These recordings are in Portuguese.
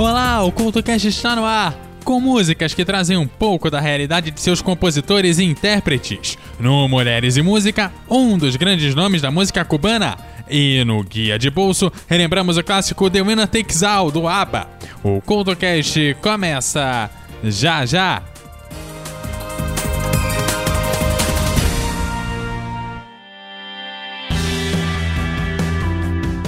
Olá, o CultoCast está no ar! Com músicas que trazem um pouco da realidade de seus compositores e intérpretes. No Mulheres e Música, um dos grandes nomes da música cubana. E no Guia de Bolso, relembramos o clássico The Winner Takes All, do ABBA. O CultoCast começa já já!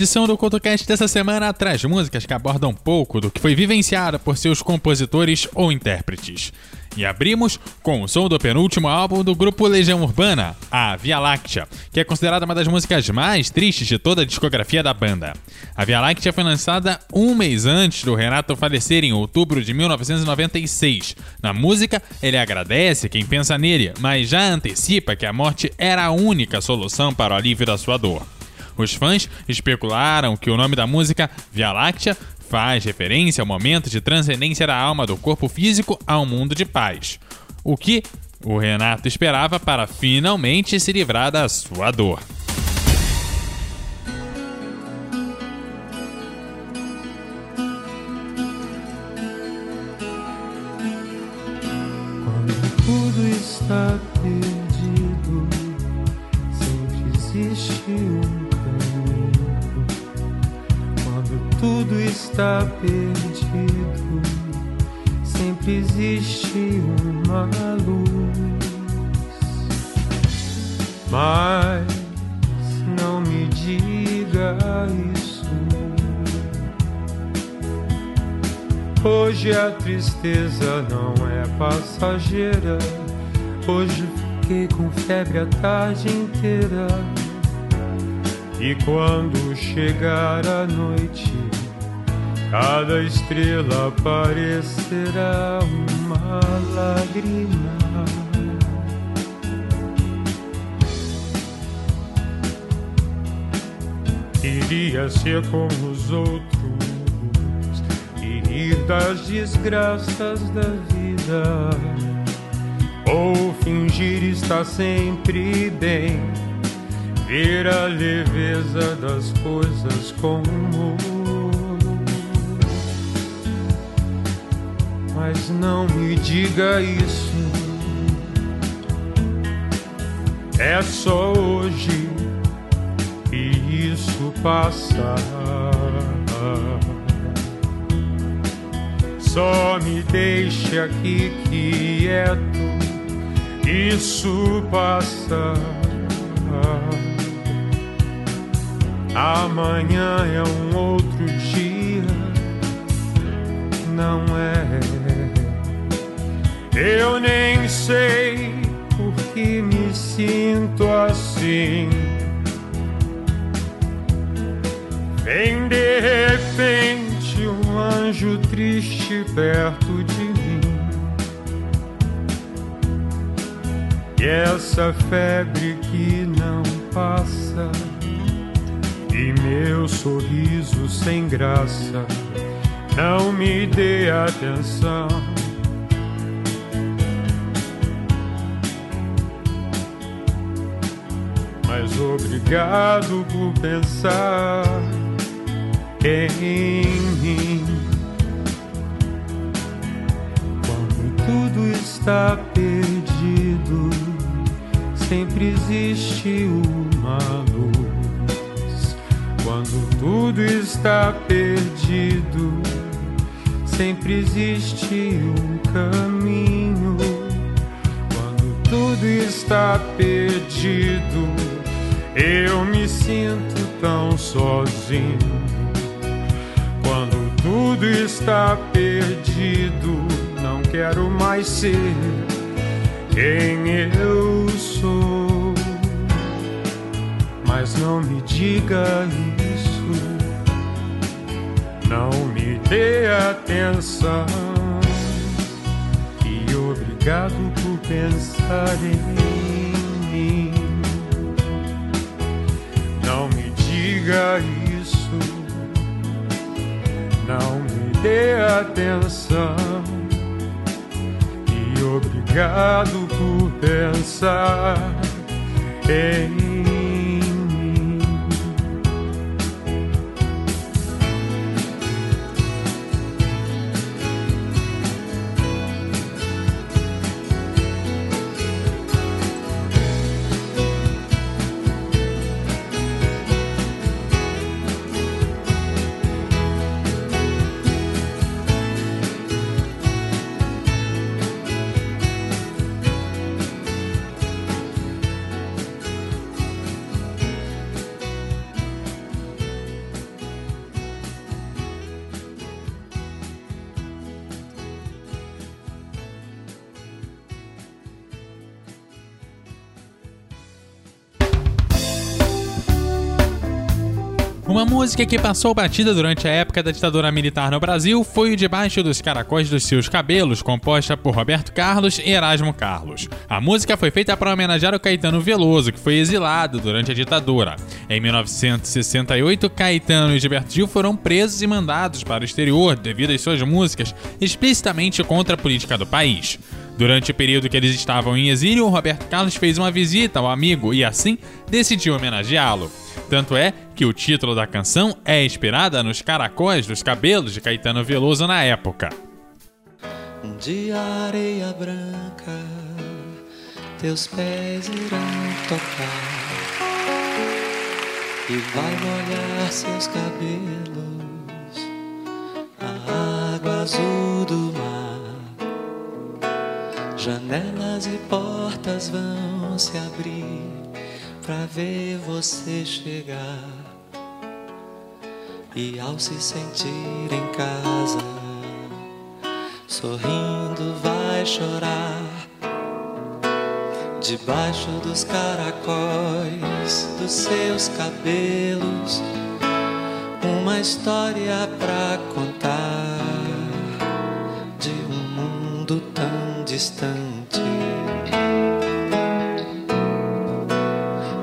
Edição do CoutoCast dessa semana traz músicas que abordam pouco do que foi vivenciado por seus compositores ou intérpretes. E abrimos com o som do penúltimo álbum do grupo Legião Urbana, a Via Láctea, que é considerada uma das músicas mais tristes de toda a discografia da banda. A Via Láctea foi lançada um mês antes do Renato falecer em outubro de 1996. Na música, ele agradece quem pensa nele, mas já antecipa que a morte era a única solução para o alívio da sua dor. Os fãs especularam que o nome da música Via Láctea faz referência ao momento de transcendência da alma do corpo físico a um mundo de paz. O que o Renato esperava para finalmente se livrar da sua dor. Quando tudo está perdido, está perdido, sempre existe uma luz. Mas não me diga isso. Hoje a tristeza não é passageira. Hoje fiquei com febre a tarde inteira. E quando chegar a noite, cada estrela parecerá uma lágrima. Iria ser como os outros e das desgraças da vida, ou fingir estar sempre bem, ver a leveza das coisas com Mas não me diga isso, é só hoje e isso passa. Só me deixe aqui quieto, isso passa. Amanhã é um outro dia, não é? Eu nem sei por que me sinto assim. Vem de repente um anjo triste perto de mim. E essa febre que não passa, e meu sorriso sem graça, não me dê atenção. Mas obrigado por pensar em mim. Quando tudo está perdido, sempre existe uma luz. Quando tudo está perdido, sempre existe um caminho. Quando tudo está perdido, eu me sinto tão sozinho. Quando tudo está perdido, não quero mais ser quem eu sou. Mas não me diga isso, não me dê atenção. E obrigado por pensar em diga isso, não me dê atenção. E obrigado por pensar em música que passou batida durante a época da ditadura militar no Brasil foi o Debaixo dos Caracóis dos Seus Cabelos, composta por Roberto Carlos e Erasmo Carlos. A música foi feita para homenagear o Caetano Veloso, que foi exilado durante a ditadura. Em 1968, Caetano e Gilberto Gil foram presos e mandados para o exterior devido às suas músicas explicitamente contra a política do país. Durante o período que eles estavam em exílio, Roberto Carlos fez uma visita ao amigo e assim decidiu homenageá-lo. Tanto é que o título da canção é inspirada nos caracóis dos cabelos de Caetano Veloso na época. Dia areia branca, teus pés irão tocar e vai molhar seus cabelos, a água azul do mar. Janelas e portas vão se abrir pra ver você chegar. E ao se sentir em casa, sorrindo vai chorar. Debaixo dos caracóis dos seus cabelos, uma história pra contar de um mundo tão distante.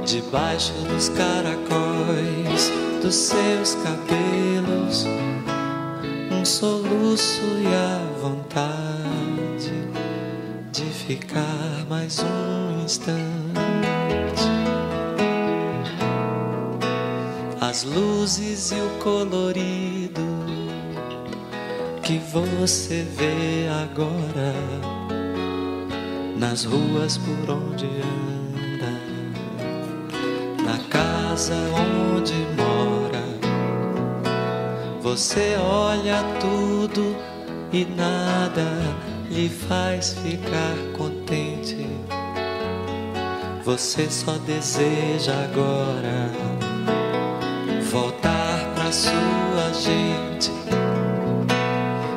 debaixo dos caracóis dos seus cabelos, um soluço e a vontade de ficar mais um instante. As luzes e o colorido que você vê agora nas ruas por onde anda na casa onde mora. Você olha tudo e nada lhe faz ficar contente. Você só deseja agora voltar pra sua gente,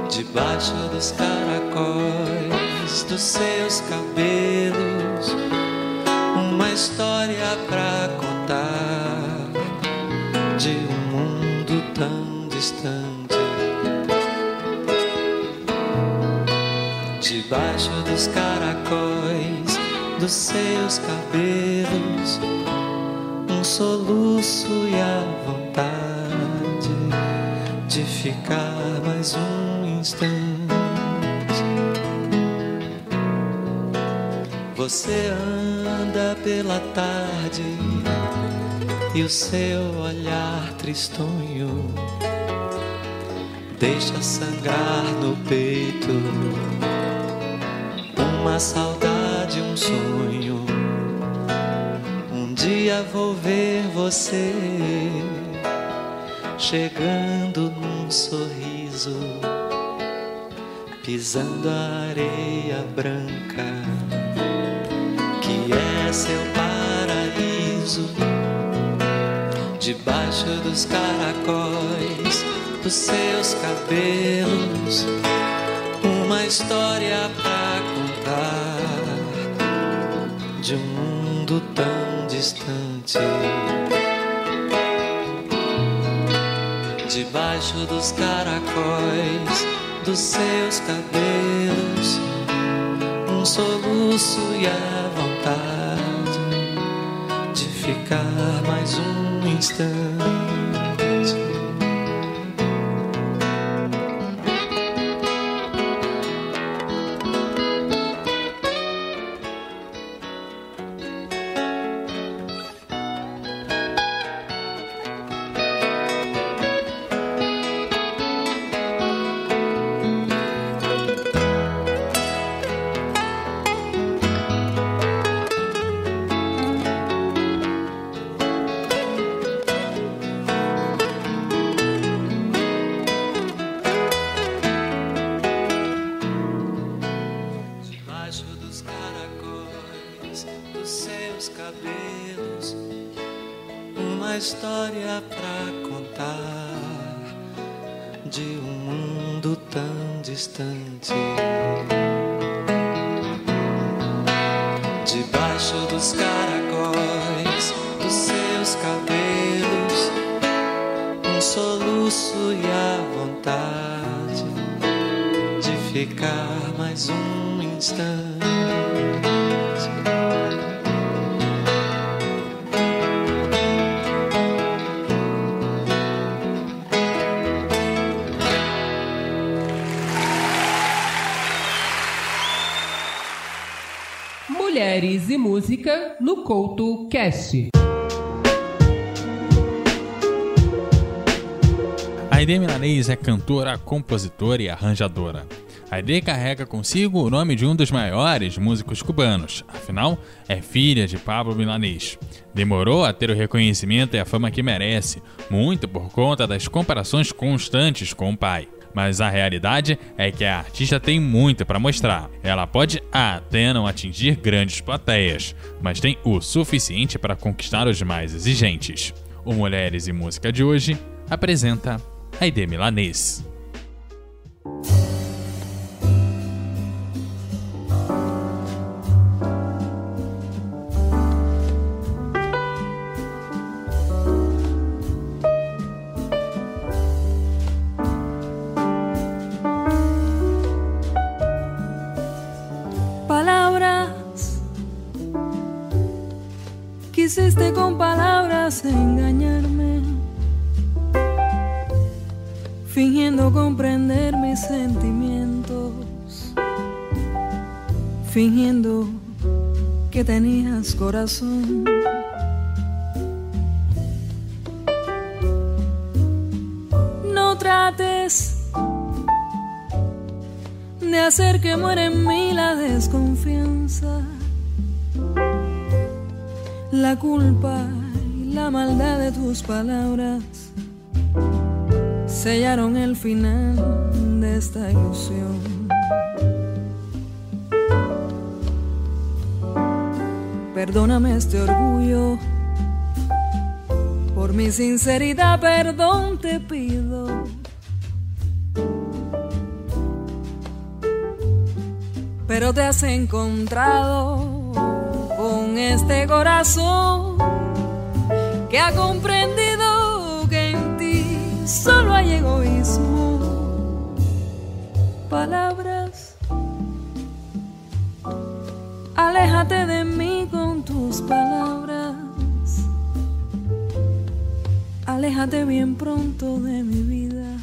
debaixo dos caracóis dos seus cabelos, uma história pra contar de um mundo tão distante. Debaixo dos caracóis dos seus cabelos, um soluço e a vontade de ficar mais um instante. Você anda pela tarde e o seu olhar tristonho deixa sangrar no peito uma saudade, um sonho. Um dia vou ver você chegando num sorriso pisando a areia branca, é seu paraíso, debaixo dos caracóis dos seus cabelos, uma história pra contar de um mundo tão distante. Debaixo dos caracóis dos seus cabelos, um soluço e a ficar mais um instante. Dos caracóis dos seus cabelos, um soluço e a vontade de ficar mais um instante. No Couto Cast. Aide Milanês é cantora, compositora e arranjadora. Aide carrega consigo o nome de um dos maiores músicos cubanos, afinal, é filha de Pablo Milanês. Demorou a ter o reconhecimento e a fama que merece, muito por conta das comparações constantes com o pai. Mas a realidade é que a artista tem muito para mostrar. Ela pode até não atingir grandes plateias, mas tem o suficiente para conquistar os mais exigentes. O Mulheres e Música de hoje apresenta Aide Milanês. No trates de hacer que muera en mí la desconfianza la culpa y la maldad de tus palabras sellaron el final de esta ilusión. Perdóname este orgullo, por mi sinceridad perdón te pido. Pero te has encontrado con este corazón que ha comprendido que en ti solo hay egoísmo. Palabras, aléjate de mí con palabras. Aléjate bien pronto de mi vida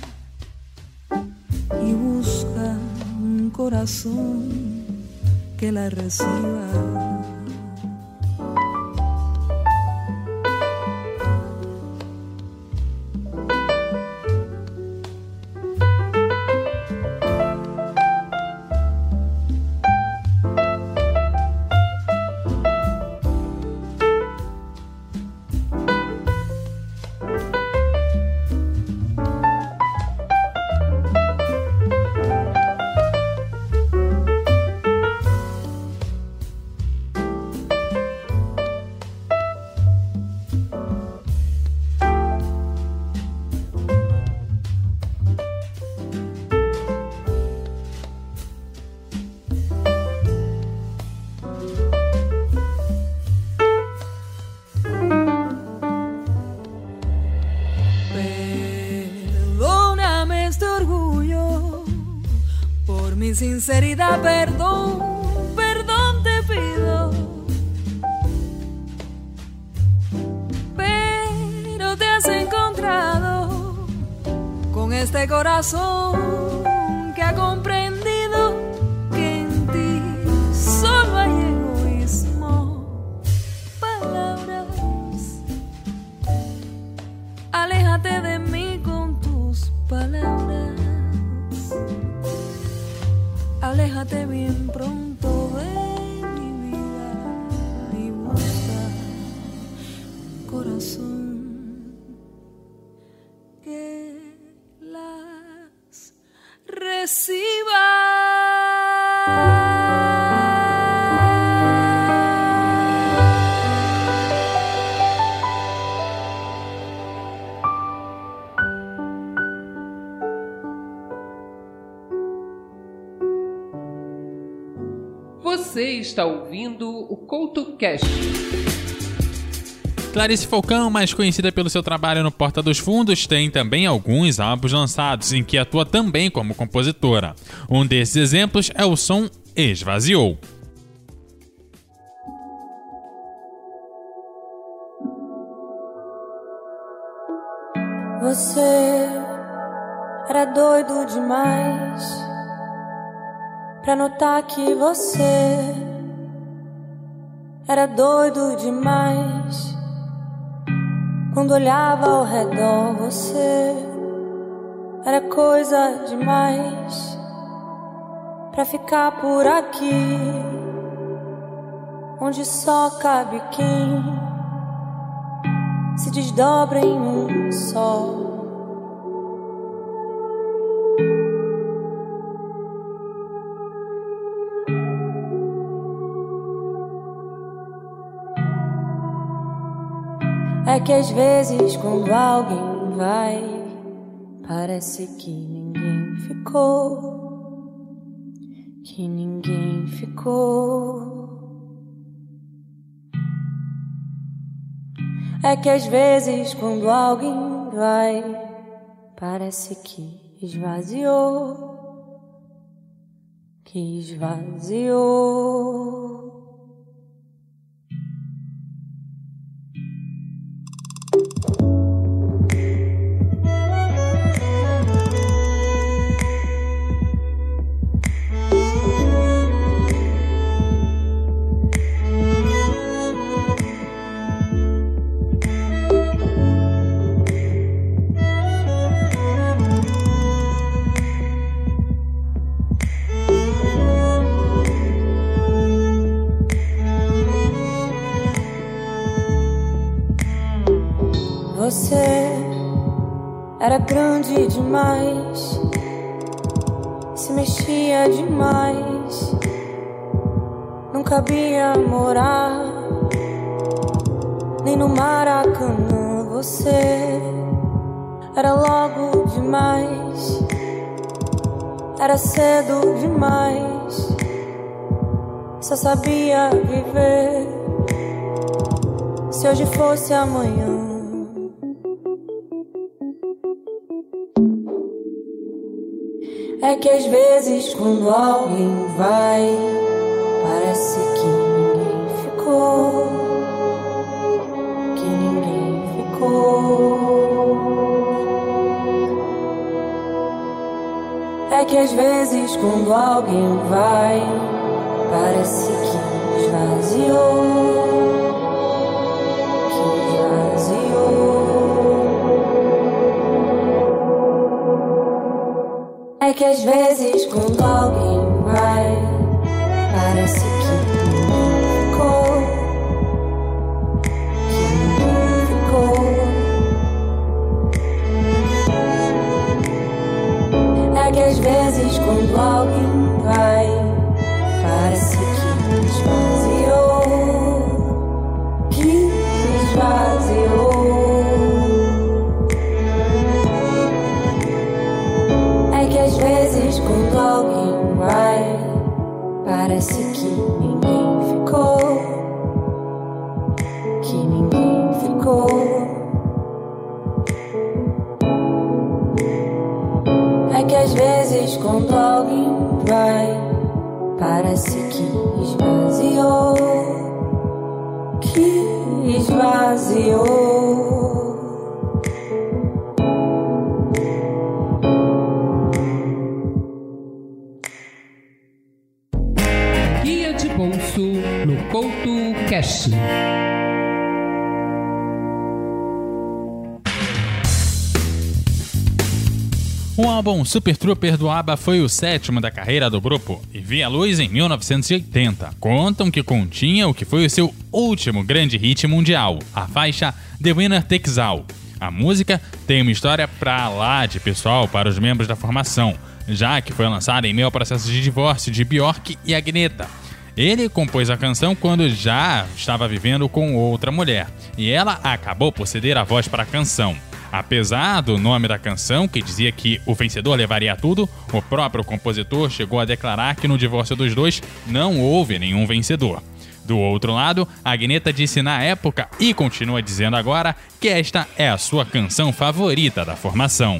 y busca un corazón que la reciba. Perdón, perdón te pido. Pero te has encontrado con este corazón reciba. Você está ouvindo o CoutoCast. Clarice Falcão, mais conhecida pelo seu trabalho no Porta dos Fundos, tem também alguns álbuns lançados em que atua também como compositora. Um desses exemplos é o som Esvaziou. Você era doido demais pra notar que você era doido demais. Quando olhava ao redor, você era coisa demais pra ficar por aqui, onde só cabe quem se desdobra em um só. É que às vezes quando alguém vai, parece que ninguém ficou, que ninguém ficou. É que às vezes quando alguém vai, parece que esvaziou, que esvaziou. Você era grande demais, se mexia demais, não cabia morar nem no Maracanã. Você era logo demais, era cedo demais, só sabia viver. Se hoje fosse amanhã. É que às vezes quando alguém vai, parece que ninguém ficou, que ninguém ficou. É que às vezes quando alguém vai, parece que esvaziou, É que às vezes quando alguém vai, parece que esvaziou. Guia de bolso no Couto Cast. O álbum Super Trooper do ABBA foi o sétimo da carreira do grupo e via luz em 1980. Contam que continha o que foi o seu último grande hit mundial, a faixa The Winner Takes All. A música tem uma história pra lá de pessoal para os membros da formação, já que foi lançada em meio ao processo de divórcio de Bjork e Agneta. Ele compôs a canção quando já estava vivendo com outra mulher, e ela acabou por ceder a voz para a canção. Apesar do nome da canção, que dizia que o vencedor levaria tudo, o próprio compositor chegou a declarar que no divórcio dos dois não houve nenhum vencedor. Do outro lado, a Agneta disse na época e continua dizendo agora que esta é a sua canção favorita da formação.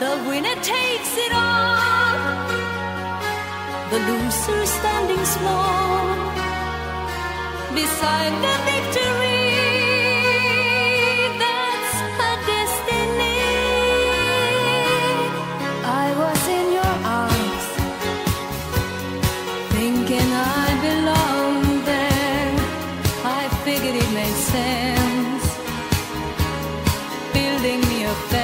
The winner takes it all, the loser standing small beside the victory. That's her destiny. I was in your arms, thinking I belonged there. I figured it made sense building me a fence,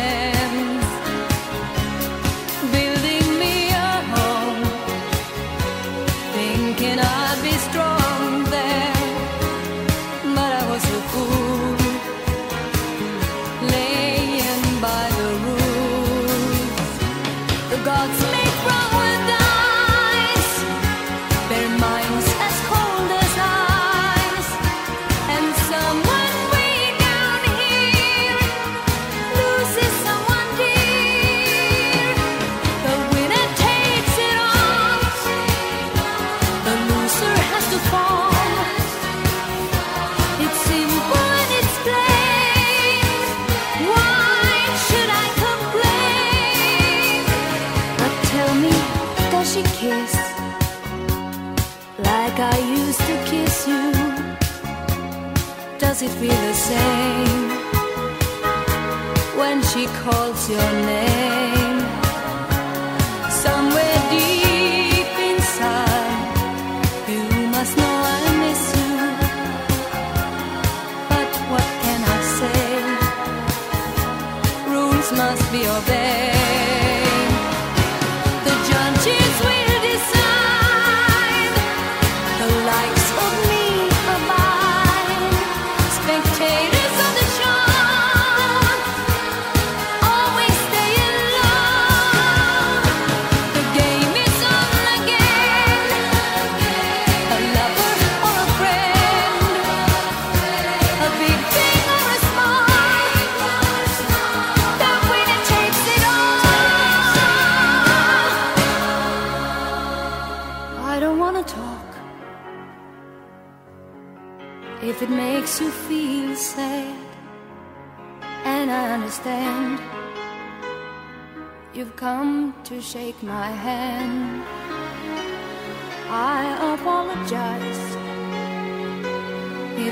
canciones.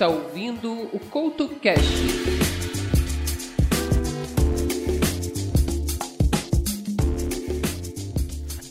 está ouvindo o CoutoCast.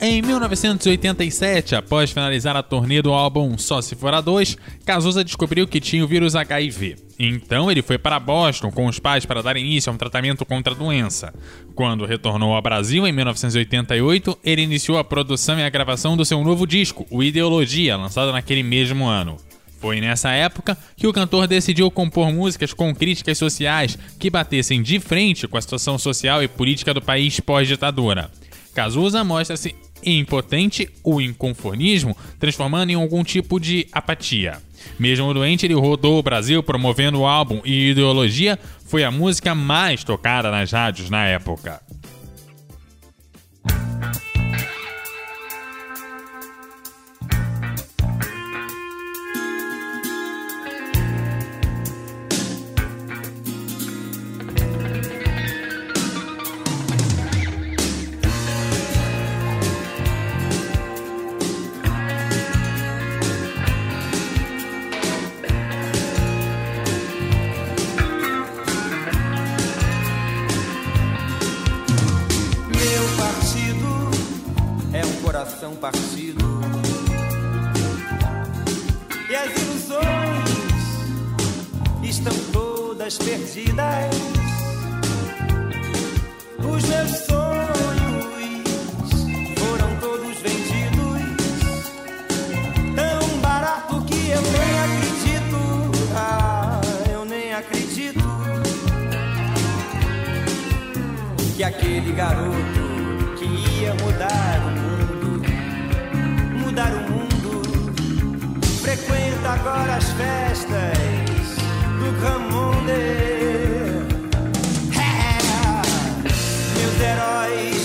Em 1987, após finalizar a turnê do álbum Só Se For a 2, Cazuza descobriu que tinha o vírus HIV. Então ele foi para Boston com os pais para dar início a um tratamento contra a doença. Quando retornou ao Brasil em 1988, ele iniciou a produção e a gravação do seu novo disco, o Ideologia, lançado naquele mesmo ano. Foi nessa época que o cantor decidiu compor músicas com críticas sociais que batessem de frente com a situação social e política do país pós-ditadura. Cazuza mostra-se impotente o inconformismo, transformando em algum tipo de apatia. Mesmo doente, ele rodou o Brasil promovendo o álbum e Ideologia foi a música mais tocada nas rádios na época. Coração partido. E as ilusões estão todas perdidas. Os meus sonhos foram todos vendidos. Tão barato que eu nem acredito. Ah, eu nem acredito que aquele garoto agora as festas do Ramonde. É, meus heróis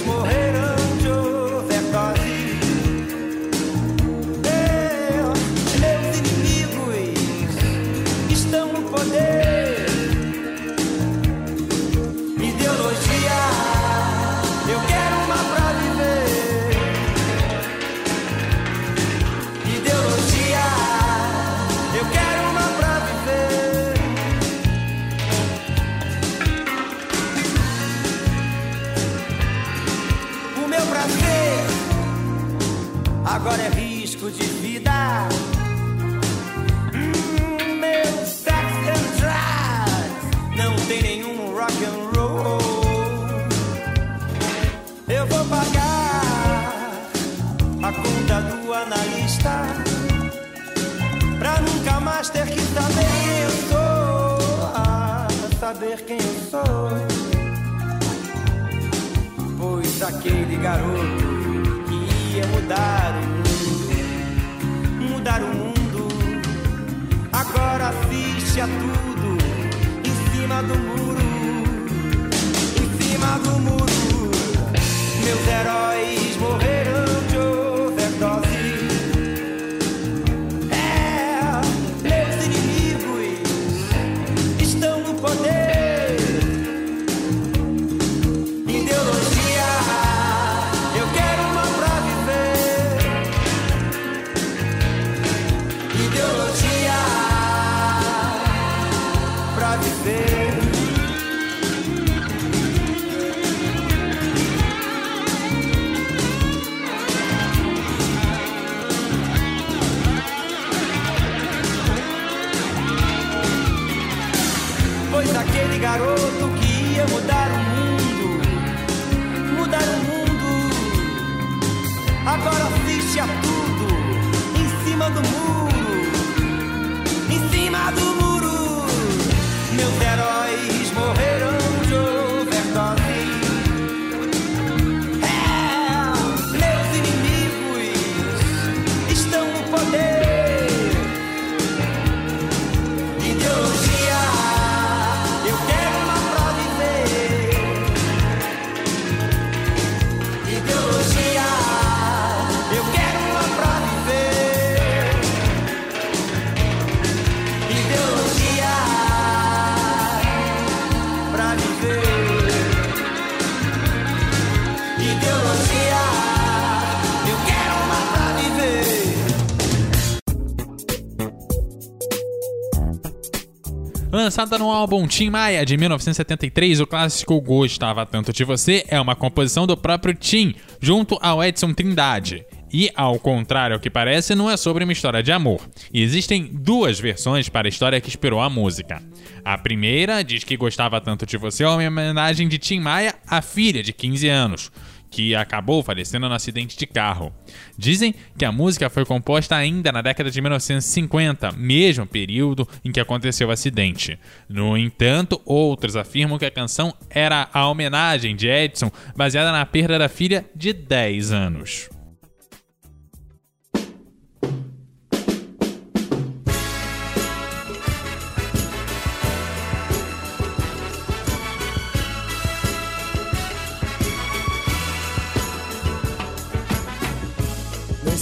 Lançada no álbum Tim Maia de 1973, o clássico Gostava Tanto de Você é uma composição do próprio Tim, junto ao Edson Trindade. E, ao contrário ao que parece, não é sobre uma história de amor. E existem duas versões para a história que inspirou a música. A primeira diz que Gostava Tanto de Você é uma homenagem de Tim Maia à filha de 15 anos que acabou falecendo no acidente de carro. Dizem que a música foi composta ainda na década de 1950, mesmo período em que aconteceu o acidente. No entanto, outros afirmam que a canção era a homenagem de Edson baseada na perda da filha de 10 anos.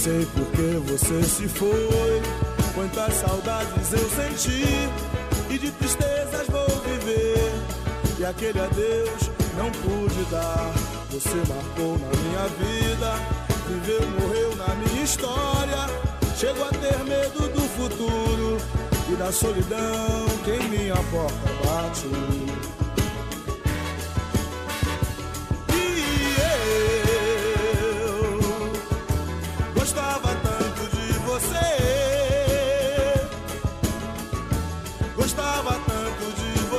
Sei por que você se foi. Quantas saudades eu senti e de tristezas vou viver. E aquele adeus não pude dar. Você marcou na minha vida, viveu, morreu na minha história. Chego a ter medo do futuro e da solidão que em minha porta bate. E eu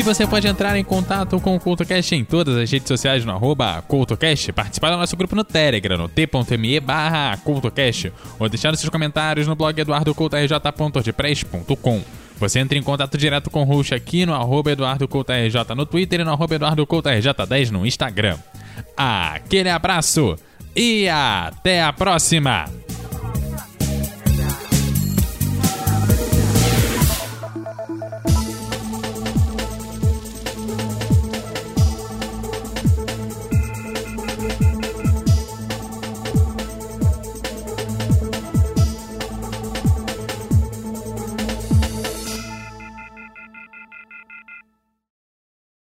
E você pode entrar em contato com o CultoCast em todas as redes sociais no arroba CultoCast, participar do nosso grupo no Telegram, no t.me barra CultoCast, ou deixar seus comentários no blog eduardocoutorj.wordpress.com. Você entra em contato direto com o host aqui no arroba EduardoCoutoRJ no Twitter e no arroba EduardoCoutoRJ10 no Instagram. Aquele abraço e até a próxima!